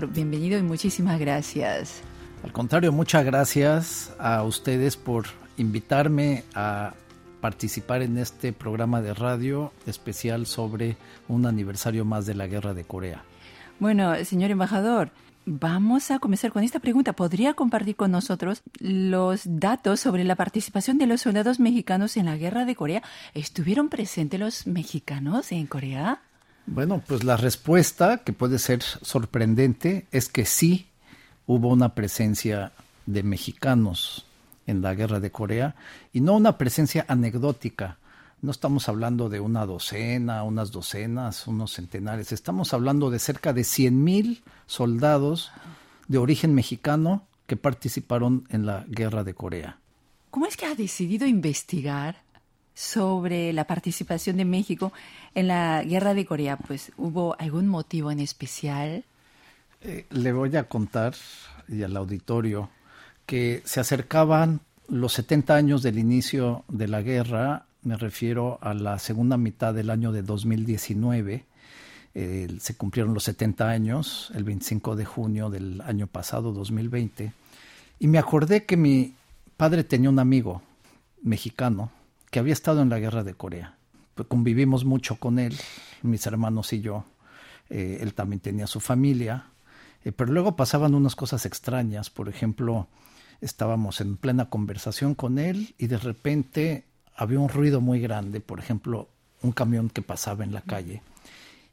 bienvenido y muchísimas gracias. Al contrario, muchas gracias a ustedes por invitarme a participar en este programa de radio especial sobre un aniversario más de la guerra de Corea. Bueno, señor embajador, vamos a comenzar con esta pregunta. ¿Podría compartir con nosotros los datos sobre la participación de los soldados mexicanos en la guerra de Corea? ¿Estuvieron presentes los mexicanos en Corea? Bueno, pues la respuesta, que puede ser sorprendente, es que sí hubo una presencia de mexicanos en la guerra de Corea y no una presencia anecdótica. No estamos hablando de una docena, unas docenas, unos centenares. Estamos hablando de cerca de 100.000 soldados de origen mexicano que participaron en la guerra de Corea. ¿Cómo es que ha decidido investigar sobre la participación de México en la guerra de Corea, pues hubo algún motivo en especial. Eh, le voy a contar y al auditorio que se acercaban los 70 años del inicio de la guerra, me refiero a la segunda mitad del año de 2019. se cumplieron los 70 años, el 25 de junio del año pasado, 2020, y me acordé que mi padre tenía un amigo mexicano que había estado en la guerra de Corea. Pues convivimos mucho con él, mis hermanos y yo. Eh, él también tenía su familia, eh, pero luego pasaban unas cosas extrañas. Por ejemplo, estábamos en plena conversación con él y de repente había un ruido muy grande, por ejemplo, un camión que pasaba en la calle,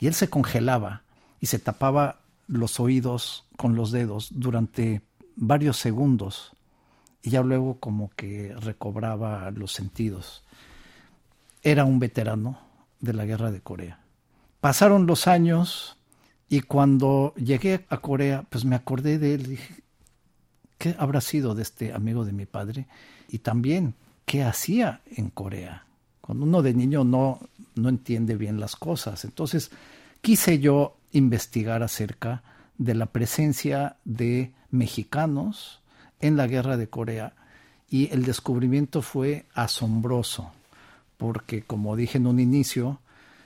y él se congelaba y se tapaba los oídos con los dedos durante varios segundos y ya luego como que recobraba los sentidos. Era un veterano de la guerra de Corea. Pasaron los años y cuando llegué a Corea, pues me acordé de él, dije, ¿qué habrá sido de este amigo de mi padre? Y también, ¿qué hacía en Corea? Cuando uno de niño no, no entiende bien las cosas. Entonces, quise yo investigar acerca de la presencia de mexicanos en la guerra de Corea y el descubrimiento fue asombroso, porque como dije en un inicio,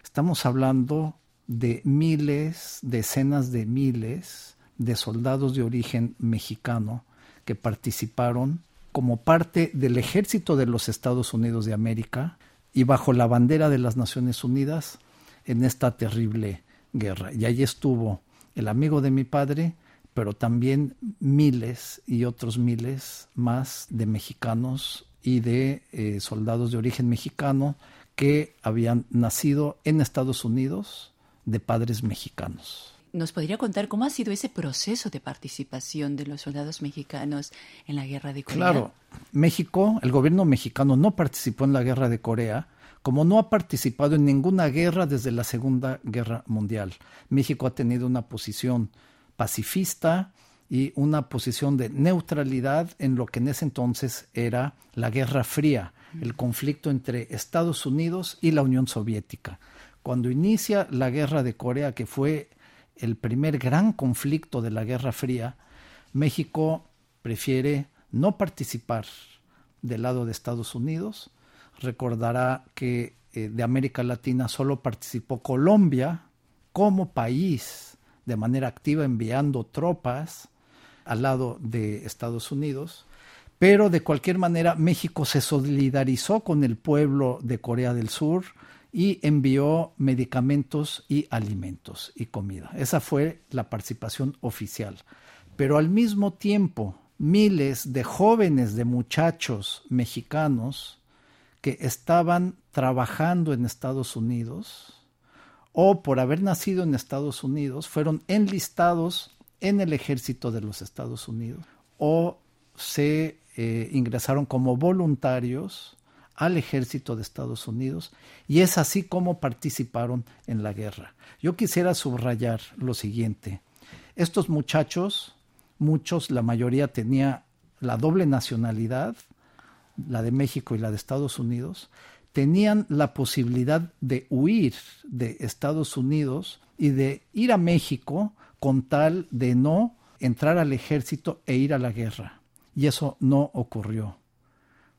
estamos hablando de miles, decenas de miles de soldados de origen mexicano que participaron como parte del ejército de los Estados Unidos de América y bajo la bandera de las Naciones Unidas en esta terrible guerra. Y allí estuvo el amigo de mi padre, pero también miles y otros miles más de mexicanos y de eh, soldados de origen mexicano que habían nacido en Estados Unidos de padres mexicanos. ¿Nos podría contar cómo ha sido ese proceso de participación de los soldados mexicanos en la guerra de Corea? Claro, México, el gobierno mexicano no participó en la guerra de Corea, como no ha participado en ninguna guerra desde la Segunda Guerra Mundial. México ha tenido una posición pacifista y una posición de neutralidad en lo que en ese entonces era la Guerra Fría, el conflicto entre Estados Unidos y la Unión Soviética. Cuando inicia la Guerra de Corea, que fue el primer gran conflicto de la Guerra Fría, México prefiere no participar del lado de Estados Unidos. Recordará que eh, de América Latina solo participó Colombia como país de manera activa enviando tropas al lado de Estados Unidos, pero de cualquier manera México se solidarizó con el pueblo de Corea del Sur y envió medicamentos y alimentos y comida. Esa fue la participación oficial. Pero al mismo tiempo, miles de jóvenes, de muchachos mexicanos que estaban trabajando en Estados Unidos, o por haber nacido en Estados Unidos fueron enlistados en el ejército de los Estados Unidos o se eh, ingresaron como voluntarios al ejército de Estados Unidos y es así como participaron en la guerra. Yo quisiera subrayar lo siguiente. Estos muchachos, muchos, la mayoría tenía la doble nacionalidad, la de México y la de Estados Unidos, tenían la posibilidad de huir de Estados Unidos y de ir a México con tal de no entrar al ejército e ir a la guerra. Y eso no ocurrió.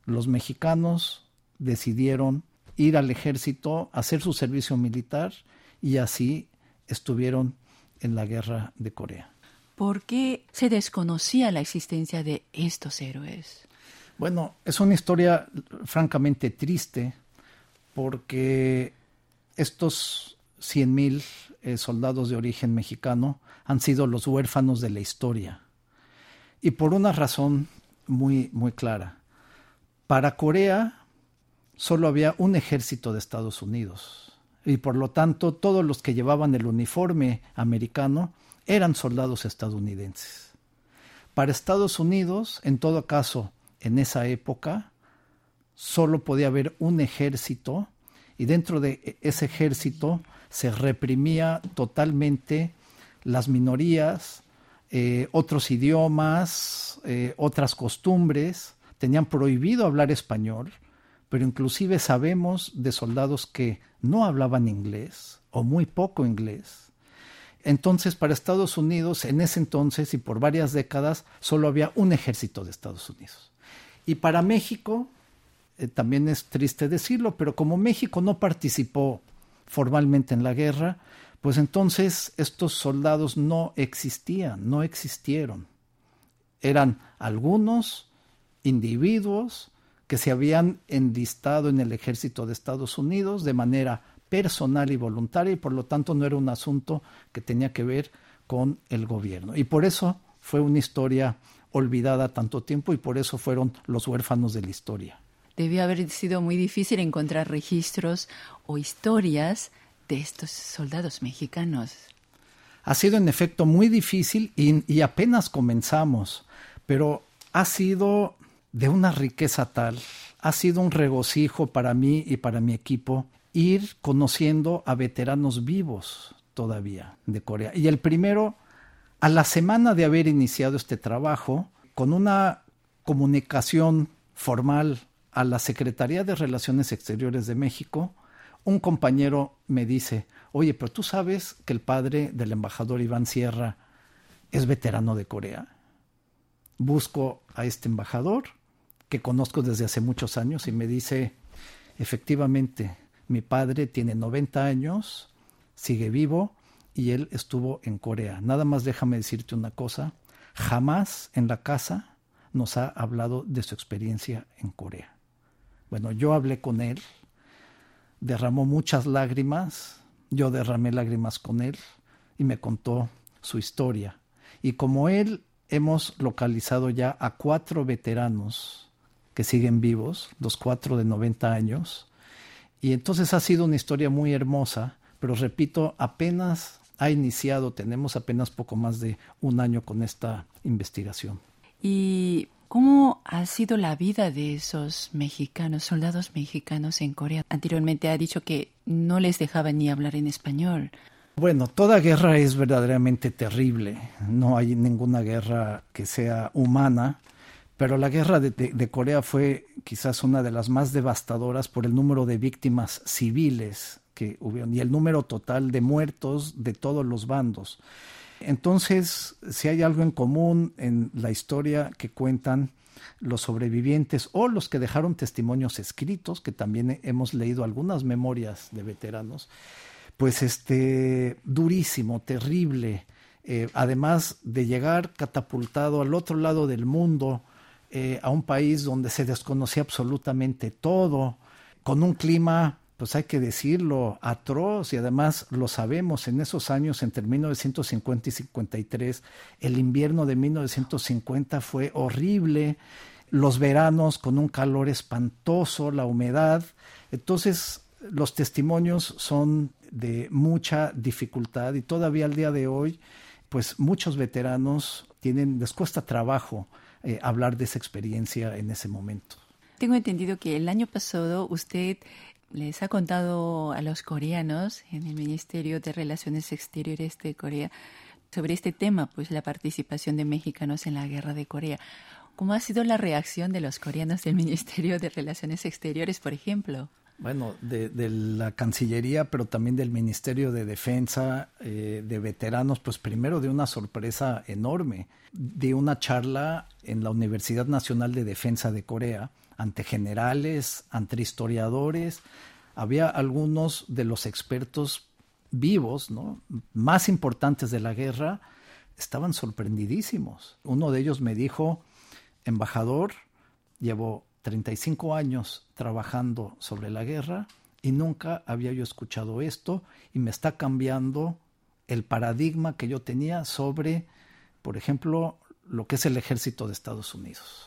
Los mexicanos decidieron ir al ejército, hacer su servicio militar y así estuvieron en la guerra de Corea. ¿Por qué se desconocía la existencia de estos héroes? Bueno, es una historia francamente triste porque estos 100.000 eh, soldados de origen mexicano han sido los huérfanos de la historia. Y por una razón muy, muy clara. Para Corea solo había un ejército de Estados Unidos y por lo tanto todos los que llevaban el uniforme americano eran soldados estadounidenses. Para Estados Unidos, en todo caso, en esa época, solo podía haber un ejército y dentro de ese ejército se reprimía totalmente las minorías, eh, otros idiomas, eh, otras costumbres, tenían prohibido hablar español, pero inclusive sabemos de soldados que no hablaban inglés o muy poco inglés. Entonces, para Estados Unidos, en ese entonces y por varias décadas, solo había un ejército de Estados Unidos. Y para México, eh, también es triste decirlo, pero como México no participó formalmente en la guerra, pues entonces estos soldados no existían, no existieron. Eran algunos individuos que se habían enlistado en el ejército de Estados Unidos de manera personal y voluntaria y por lo tanto no era un asunto que tenía que ver con el gobierno. Y por eso fue una historia olvidada tanto tiempo y por eso fueron los huérfanos de la historia. Debió haber sido muy difícil encontrar registros o historias de estos soldados mexicanos. Ha sido en efecto muy difícil y, y apenas comenzamos, pero ha sido de una riqueza tal, ha sido un regocijo para mí y para mi equipo ir conociendo a veteranos vivos todavía de Corea. Y el primero a la semana de haber iniciado este trabajo, con una comunicación formal a la Secretaría de Relaciones Exteriores de México, un compañero me dice, oye, pero tú sabes que el padre del embajador Iván Sierra es veterano de Corea. Busco a este embajador, que conozco desde hace muchos años, y me dice, efectivamente, mi padre tiene 90 años, sigue vivo, y él estuvo en Corea. Nada más déjame decirte una cosa, jamás en la casa nos ha hablado de su experiencia en Corea. Bueno, yo hablé con él, derramó muchas lágrimas, yo derramé lágrimas con él y me contó su historia. Y como él hemos localizado ya a cuatro veteranos que siguen vivos, los cuatro de 90 años, y entonces ha sido una historia muy hermosa, pero repito, apenas ha iniciado, tenemos apenas poco más de un año con esta investigación. ¿Y cómo ha sido la vida de esos mexicanos, soldados mexicanos en Corea? Anteriormente ha dicho que no les dejaban ni hablar en español. Bueno, toda guerra es verdaderamente terrible. No hay ninguna guerra que sea humana, pero la guerra de, de, Corea fue quizás una de las más devastadoras por el número de víctimas civiles que y el número total de muertos de todos los bandos. Entonces, si hay algo en común en la historia que cuentan los sobrevivientes o los que dejaron testimonios escritos, que también hemos leído algunas memorias de veteranos, pues este durísimo, terrible, eh, además de llegar catapultado al otro lado del mundo, eh, a un país donde se desconocía absolutamente todo, con un clima pues hay que decirlo, atroz, y además lo sabemos, en esos años, entre 1950 y 53, el invierno de 1950 fue horrible, los veranos con un calor espantoso, la humedad, entonces los testimonios son de mucha dificultad y todavía al día de hoy, pues muchos veteranos tienen, les cuesta trabajo eh, hablar de esa experiencia en ese momento. Tengo entendido que el año pasado usted les ha contado a los coreanos en el Ministerio de Relaciones Exteriores de Corea sobre este tema, pues la participación de mexicanos en la guerra de Corea. ¿Cómo ha sido la reacción de los coreanos del Ministerio de Relaciones Exteriores, por ejemplo? Bueno, de, la Cancillería, pero también del Ministerio de Defensa, eh, de veteranos, pues primero de una sorpresa enorme, de una charla en la Universidad Nacional de Defensa de Corea, ante generales, ante historiadores. Había algunos de los expertos vivos, ¿no? más importantes de la guerra, estaban sorprendidísimos. Uno de ellos me dijo, embajador, llevo 35 años trabajando sobre la guerra y nunca había yo escuchado esto y me está cambiando el paradigma que yo tenía sobre, por ejemplo, lo que es el ejército de Estados Unidos.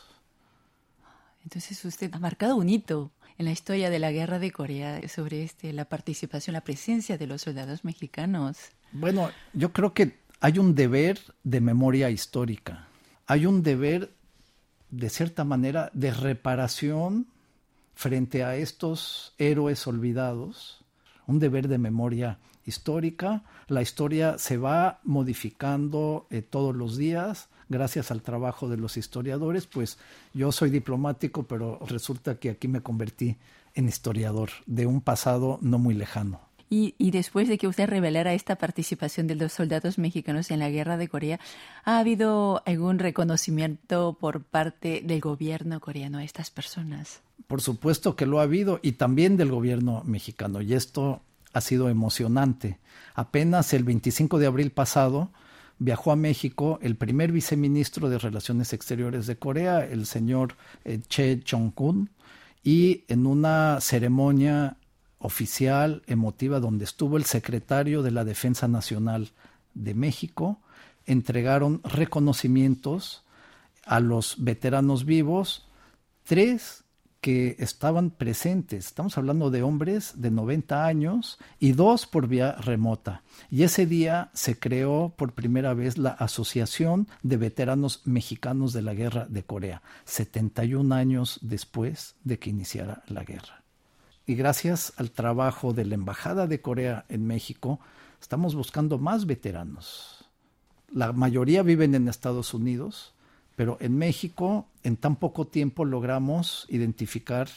Entonces usted ha marcado un hito en la historia de la guerra de Corea sobre este, la participación, la presencia de los soldados mexicanos. Bueno, yo creo que hay un deber de memoria histórica, hay un deber de cierta manera de reparación frente a estos héroes olvidados, un deber de memoria histórica. La historia se va modificando eh, todos los días gracias al trabajo de los historiadores, pues yo soy diplomático, pero resulta que aquí me convertí en historiador de un pasado no muy lejano. Y, después de que usted revelara esta participación de los soldados mexicanos en la guerra de Corea, ¿ha habido algún reconocimiento por parte del gobierno coreano a estas personas? Por supuesto que lo ha habido y también del gobierno mexicano. Y esto ha sido emocionante. Apenas el 25 de abril pasado viajó a México el primer viceministro de Relaciones Exteriores de Corea, el señor eh, Che Chong-kun, y en una ceremonia oficial, emotiva, donde estuvo el secretario de la Defensa Nacional de México, entregaron reconocimientos a los veteranos vivos, tres que estaban presentes. Estamos hablando de hombres de 90 años y dos por vía remota. Y ese día se creó por primera vez la Asociación de Veteranos Mexicanos de la Guerra de Corea, 71 años después de que iniciara la guerra y gracias al trabajo de la Embajada de Corea en México, estamos buscando más veteranos. La mayoría viven en Estados Unidos, pero en México en tan poco tiempo logramos identificar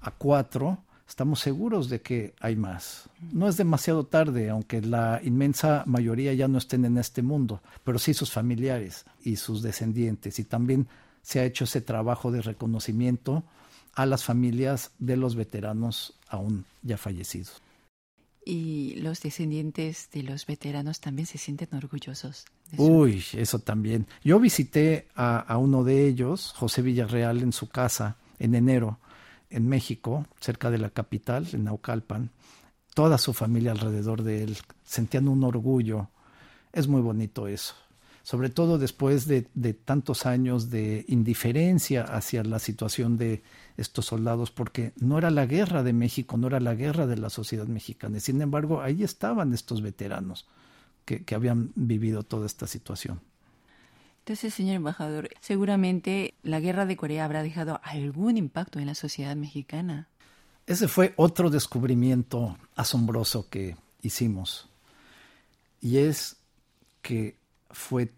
a cuatro. Estamos seguros de que hay más. No es demasiado tarde, aunque la inmensa mayoría ya no estén en este mundo, pero sí sus familiares y sus descendientes. Y también se ha hecho ese trabajo de reconocimiento a las familias de los veteranos aún ya fallecidos. Y los descendientes de los veteranos también se sienten orgullosos. Uy, eso también. Yo visité a, a, uno de ellos, José Villarreal, en su casa en enero, en México, cerca de la capital, en Naucalpan. Toda su familia alrededor de él sentían un orgullo. Es muy bonito eso sobre todo después de, tantos años de indiferencia hacia la situación de estos soldados, porque no era la guerra de México, no era la guerra de la sociedad mexicana. Sin embargo, ahí estaban estos veteranos que, que habían vivido toda esta situación. Entonces, señor embajador, seguramente la guerra de Corea habrá dejado algún impacto en la sociedad mexicana. Ese fue otro descubrimiento asombroso que hicimos. Y es que fue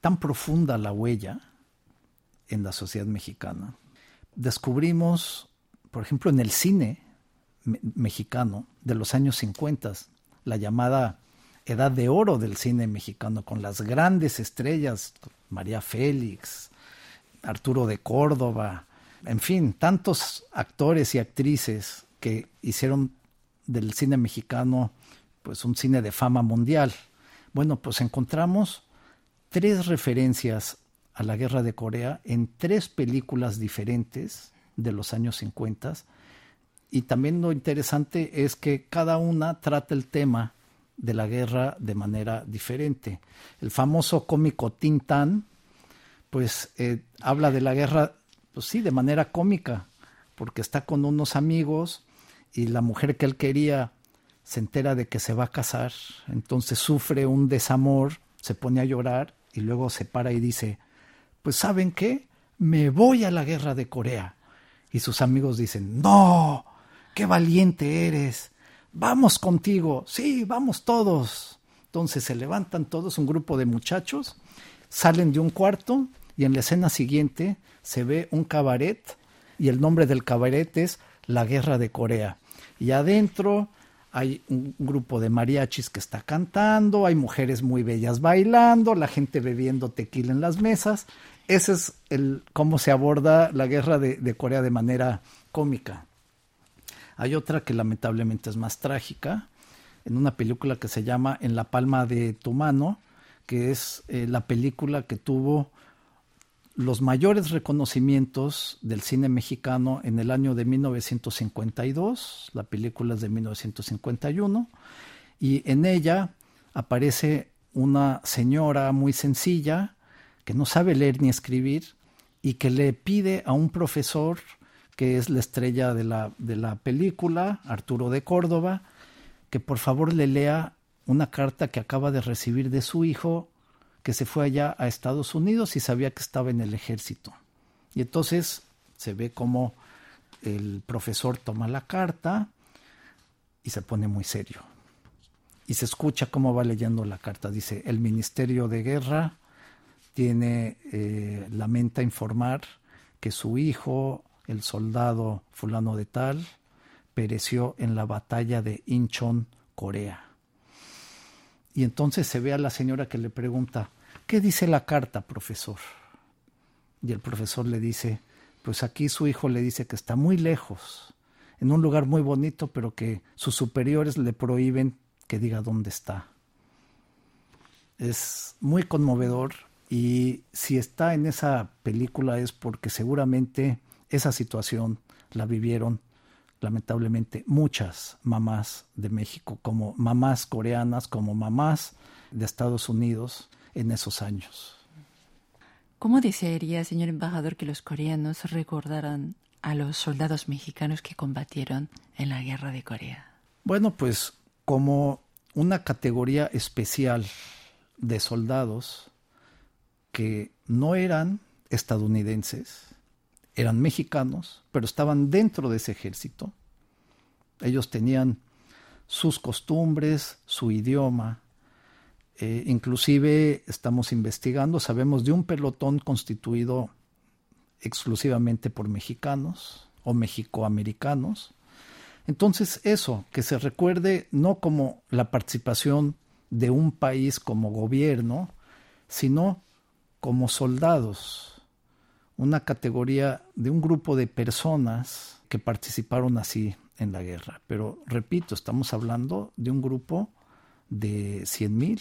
tan profunda la huella en la sociedad mexicana. Descubrimos, por ejemplo, en el cine mexicano de los años 50, la llamada edad de oro del cine mexicano, con las grandes estrellas, María Félix, Arturo de Córdoba, en fin, tantos actores y actrices que hicieron del cine mexicano pues un cine de fama mundial. Bueno, pues encontramos tres referencias a la guerra de Corea en tres películas diferentes de los años 50. Y también lo interesante es que cada una trata el tema de la guerra de manera diferente. El famoso cómico Tintan, pues eh, habla de la guerra, pues sí, de manera cómica, porque está con unos amigos y la mujer que él quería se entera de que se va a casar, entonces sufre un desamor, se pone a llorar y luego se para y dice, pues ¿saben qué? Me voy a la guerra de Corea. Y sus amigos dicen, no, qué valiente eres, vamos contigo, sí, vamos todos. Entonces se levantan todos, un grupo de muchachos, salen de un cuarto y en la escena siguiente se ve un cabaret y el nombre del cabaret es La Guerra de Corea. Y adentro hay un grupo de mariachis que está cantando, hay mujeres muy bellas bailando, la gente bebiendo tequila en las mesas. Ese es el cómo se aborda la guerra de, Corea de manera cómica. Hay otra que lamentablemente es más trágica, en una película que se llama En la palma de tu mano, que es eh, la película que tuvo los mayores reconocimientos del cine mexicano en el año de 1952, la película es de 1951, y en ella aparece una señora muy sencilla que no sabe leer ni escribir y que le pide a un profesor que es la estrella de la, de la película, Arturo de Córdoba, que por favor le lea una carta que acaba de recibir de su hijo que se fue allá a Estados Unidos y sabía que estaba en el ejército. Y entonces se ve como el profesor toma la carta y se pone muy serio. Y se escucha cómo va leyendo la carta. Dice, el Ministerio de Guerra tiene, eh, lamenta informar que su hijo, el soldado fulano de tal, pereció en la batalla de Incheon, Corea. Y entonces se ve a la señora que le pregunta, ¿qué dice la carta, profesor? Y el profesor le dice, pues aquí su hijo le dice que está muy lejos, en un lugar muy bonito, pero que sus superiores le prohíben que diga dónde está. Es muy conmovedor y si está en esa película es porque seguramente esa situación la vivieron lamentablemente muchas mamás de México, como mamás coreanas, como mamás de Estados Unidos en esos años. ¿Cómo desearía, señor embajador, que los coreanos recordaran a los soldados mexicanos que combatieron en la guerra de Corea? Bueno, pues como una categoría especial de soldados que no eran estadounidenses, eran mexicanos, pero estaban dentro de ese ejército. Ellos tenían sus costumbres, su idioma. Eh, inclusive estamos investigando, sabemos de un pelotón constituido exclusivamente por mexicanos o mexicoamericanos. Entonces eso, que se recuerde no como la participación de un país como gobierno, sino como soldados una categoría de un grupo de personas que participaron así en la guerra. Pero repito, estamos hablando de un grupo de 100 mil.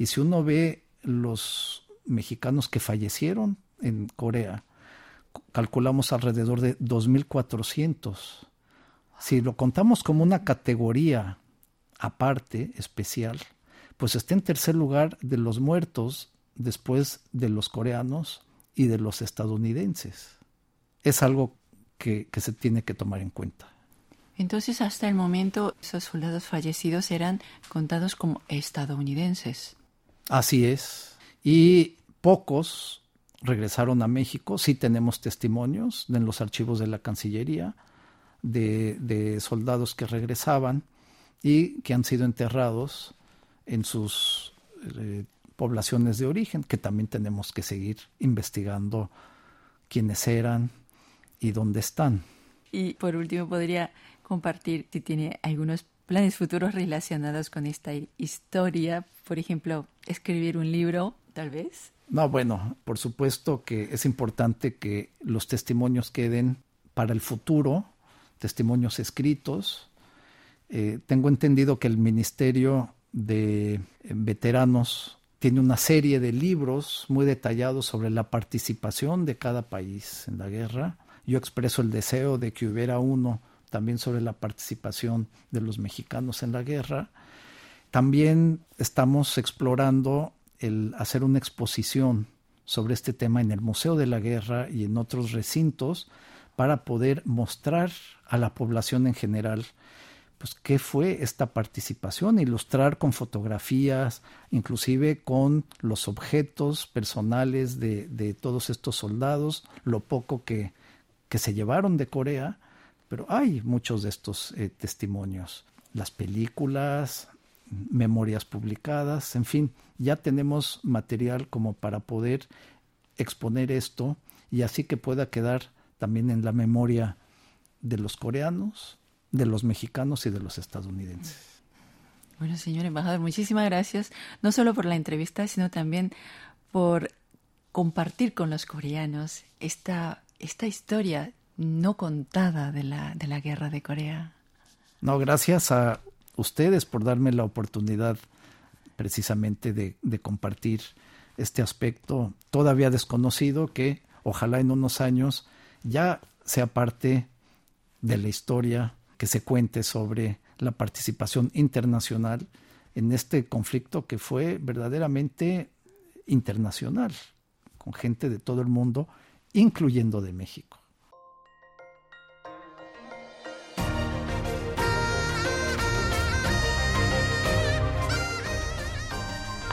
Y si uno ve los mexicanos que fallecieron en Corea, calculamos alrededor de 2.400. Si lo contamos como una categoría aparte, especial, pues está en tercer lugar de los muertos después de los coreanos y de los estadounidenses. Es algo que, se tiene que tomar en cuenta. Entonces, hasta el momento, esos soldados fallecidos eran contados como estadounidenses. Así es. Y pocos regresaron a México. Sí tenemos testimonios en los archivos de la Cancillería de, soldados que regresaban y que han sido enterrados en sus eh, poblaciones de origen, que también tenemos que seguir investigando quiénes eran y dónde están. Y por último, podría compartir si tiene algunos planes futuros relacionados con esta historia, por ejemplo, escribir un libro, tal vez. No, bueno, por supuesto que es importante que los testimonios queden para el futuro, testimonios escritos. Eh, tengo entendido que el Ministerio de Veteranos tiene una serie de libros muy detallados sobre la participación de cada país en la guerra. Yo expreso el deseo de que hubiera uno también sobre la participación de los mexicanos en la guerra. También estamos explorando el hacer una exposición sobre este tema en el Museo de la Guerra y en otros recintos para poder mostrar a la población en general pues qué fue esta participación, ilustrar con fotografías, inclusive con los objetos personales de, todos estos soldados, lo poco que, que, se llevaron de Corea, pero hay muchos de estos eh, testimonios, las películas, memorias publicadas, en fin, ya tenemos material como para poder exponer esto y así que pueda quedar también en la memoria de los coreanos, de los mexicanos y de los estadounidenses. Bueno, señor embajador, muchísimas gracias, no solo por la entrevista, sino también por compartir con los coreanos esta, esta historia no contada de la, de la guerra de Corea. No, gracias a ustedes por darme la oportunidad precisamente de, compartir este aspecto todavía desconocido que ojalá en unos años ya sea parte de la historia que se cuente sobre la participación internacional en este conflicto que fue verdaderamente internacional, con gente de todo el mundo, incluyendo de México.